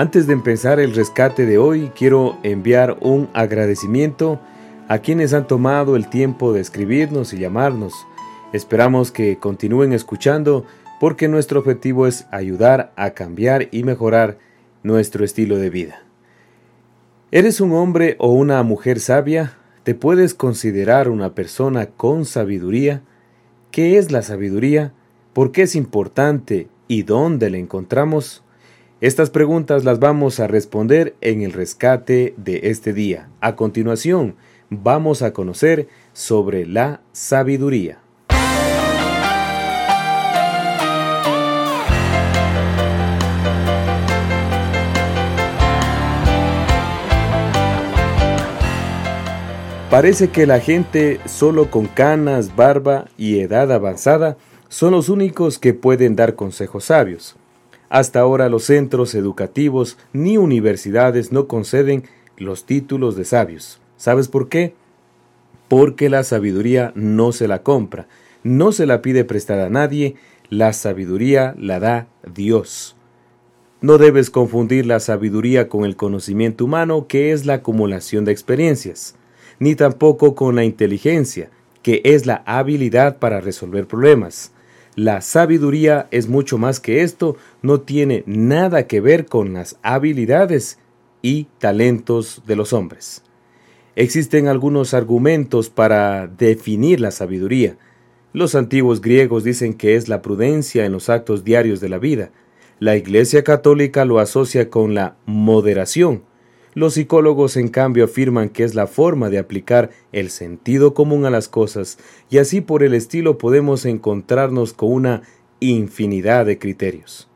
Antes de empezar el rescate de hoy, quiero enviar un agradecimiento a quienes han tomado el tiempo de escribirnos y llamarnos. Esperamos que continúen escuchando porque nuestro objetivo es ayudar a cambiar y mejorar nuestro estilo de vida. ¿Eres un hombre o una mujer sabia? ¿Te puedes considerar una persona con sabiduría? ¿Qué es la sabiduría? ¿Por qué es importante? ¿Y dónde la encontramos? Estas preguntas las vamos a responder en el rescate de este día. A continuación, vamos a conocer sobre la sabiduría. Parece que la gente solo con canas, barba y edad avanzada son los únicos que pueden dar consejos sabios. Hasta ahora los centros educativos ni universidades no conceden los títulos de sabios. ¿Sabes por qué? Porque la sabiduría no se la compra, no se la pide prestada a nadie, la sabiduría la da Dios. No debes confundir la sabiduría con el conocimiento humano, que es la acumulación de experiencias, ni tampoco con la inteligencia, que es la habilidad para resolver problemas. La sabiduría es mucho más que esto, no tiene nada que ver con las habilidades y talentos de los hombres. Existen algunos argumentos para definir la sabiduría. Los antiguos griegos dicen que es la prudencia en los actos diarios de la vida. La Iglesia católica lo asocia con la moderación, los psicólogos, en cambio, afirman que es la forma de aplicar el sentido común a las cosas, y así por el estilo podemos encontrarnos con una infinidad de criterios.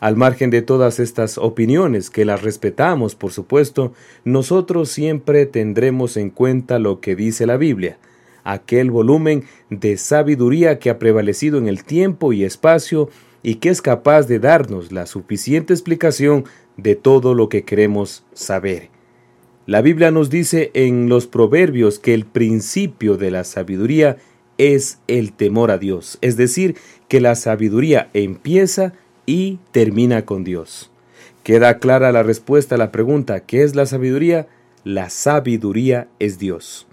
Al margen de todas estas opiniones, que las respetamos, por supuesto, nosotros siempre tendremos en cuenta lo que dice la Biblia, aquel volumen de sabiduría que ha prevalecido en el tiempo y espacio y que es capaz de darnos la suficiente explicación de todo lo que queremos saber. La Biblia nos dice en los proverbios que el principio de la sabiduría es el temor a Dios, es decir, que la sabiduría empieza y termina con Dios. Queda clara la respuesta a la pregunta ¿qué es la sabiduría? La sabiduría es Dios.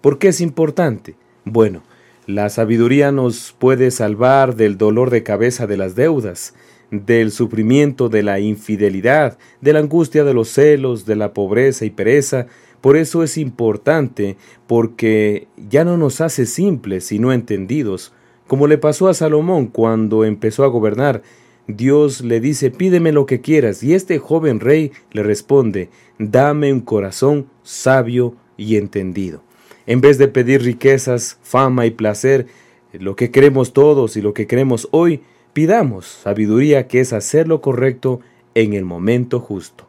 ¿Por qué es importante? Bueno, la sabiduría nos puede salvar del dolor de cabeza de las deudas, del sufrimiento de la infidelidad, de la angustia de los celos, de la pobreza y pereza. Por eso es importante, porque ya no nos hace simples, sino entendidos, como le pasó a Salomón cuando empezó a gobernar. Dios le dice, pídeme lo que quieras, y este joven rey le responde, dame un corazón sabio y entendido. En vez de pedir riquezas, fama y placer, lo que queremos todos y lo que queremos hoy, pidamos sabiduría que es hacer lo correcto en el momento justo.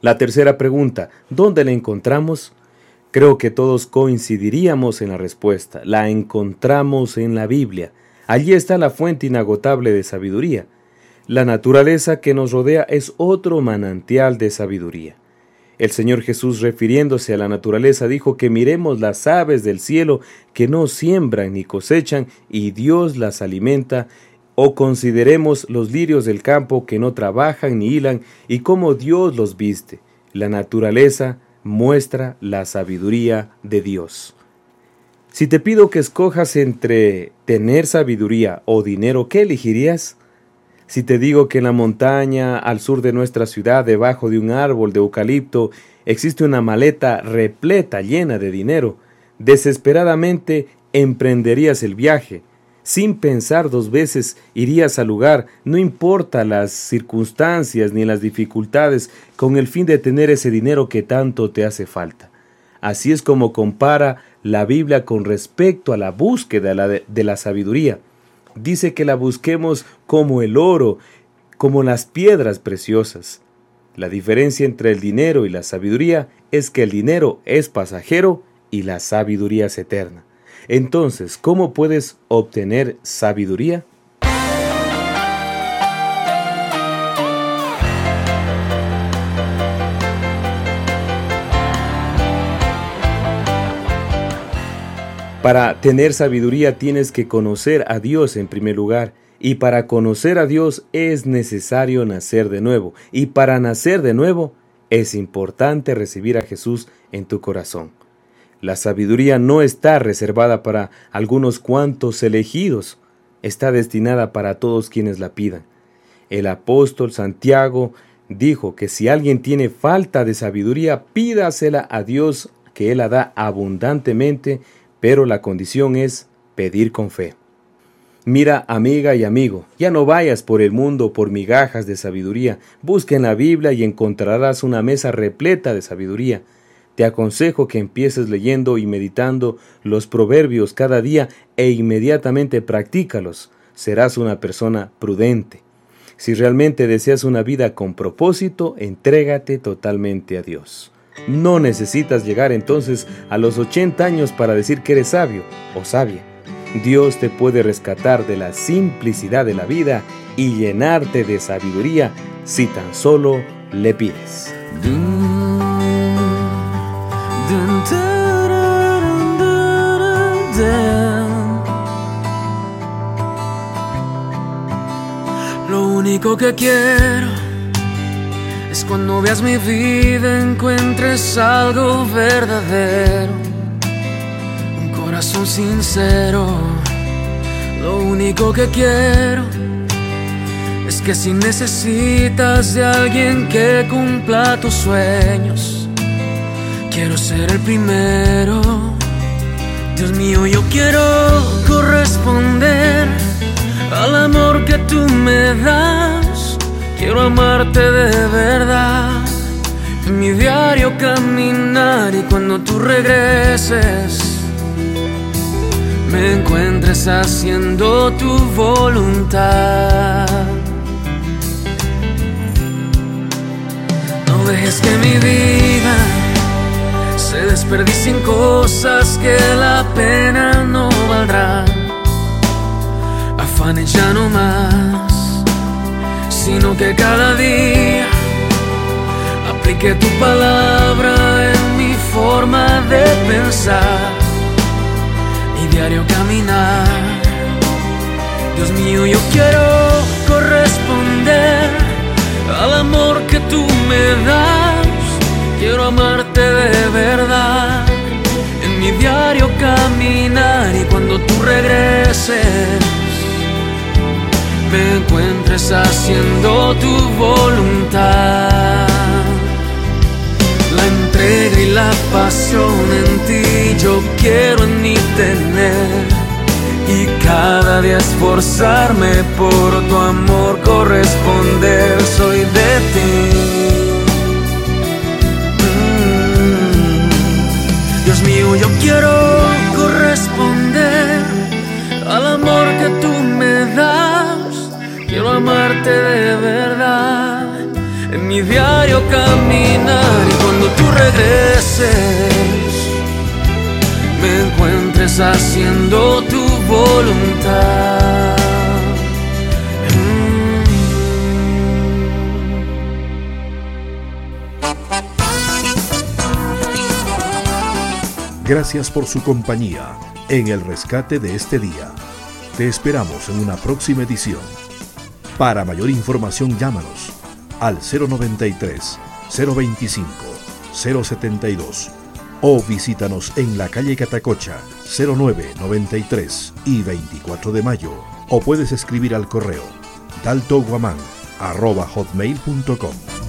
La tercera pregunta, ¿dónde la encontramos? Creo que todos coincidiríamos en la respuesta. La encontramos en la Biblia. Allí está la fuente inagotable de sabiduría. La naturaleza que nos rodea es otro manantial de sabiduría. El Señor Jesús, refiriéndose a la naturaleza, dijo que miremos las aves del cielo que no siembran ni cosechan y Dios las alimenta, o consideremos los lirios del campo que no trabajan ni hilan y cómo Dios los viste. La naturaleza muestra la sabiduría de Dios. Si te pido que escojas entre tener sabiduría o dinero, ¿qué elegirías? Si te digo que en la montaña al sur de nuestra ciudad, debajo de un árbol de eucalipto, existe una maleta repleta llena de dinero, desesperadamente emprenderías el viaje. Sin pensar dos veces irías al lugar, no importa las circunstancias ni las dificultades, con el fin de tener ese dinero que tanto te hace falta. Así es como compara la Biblia con respecto a la búsqueda de la sabiduría. Dice que la busquemos como el oro, como las piedras preciosas. La diferencia entre el dinero y la sabiduría es que el dinero es pasajero y la sabiduría es eterna. Entonces, ¿cómo puedes obtener sabiduría? Para tener sabiduría tienes que conocer a Dios en primer lugar, y para conocer a Dios es necesario nacer de nuevo, y para nacer de nuevo es importante recibir a Jesús en tu corazón. La sabiduría no está reservada para algunos cuantos elegidos, está destinada para todos quienes la pidan. El apóstol Santiago dijo que si alguien tiene falta de sabiduría, pídasela a Dios, que Él la da abundantemente pero la condición es pedir con fe. Mira, amiga y amigo, ya no vayas por el mundo por migajas de sabiduría, busca en la Biblia y encontrarás una mesa repleta de sabiduría. Te aconsejo que empieces leyendo y meditando los proverbios cada día e inmediatamente practícalos. Serás una persona prudente. Si realmente deseas una vida con propósito, entrégate totalmente a Dios. No necesitas llegar entonces a los 80 años para decir que eres sabio o sabia. Dios te puede rescatar de la simplicidad de la vida y llenarte de sabiduría si tan solo le pides. Lo único que quiero es cuando veas mi vida encuentres algo verdadero, un corazón sincero. Lo único que quiero es que si necesitas de alguien que cumpla tus sueños, quiero ser el primero. Dios mío, yo quiero corresponder al amor que tú me das Quiero amarte de verdad. En mi diario caminar y cuando tú regreses, me encuentres haciendo tu voluntad. No dejes que mi vida se desperdicie en cosas que la pena no valdrá. Afanes ya no más sino que cada día aplique tu palabra en mi forma de pensar y diario caminar. Dios mío, yo quiero corresponder al amor que tú me das. Quiero amarte de verdad en mi diario caminar y cuando tú regreses me haciendo tu voluntad. La entrega y la pasión en ti yo quiero en mí tener. Y cada día esforzarme por tu amor corresponder, soy de ti. Mm. Dios mío, yo quiero corresponder al amor que tú me de verdad en mi diario caminar y cuando tú regreses me encuentres haciendo tu voluntad. Gracias por su compañía en el rescate de este día. Te esperamos en una próxima edición. Para mayor información llámanos al 093 025 072 o visítanos en la calle Catacocha 0993 y 24 de mayo. O puedes escribir al correo daltoguaman arroba hotmail.com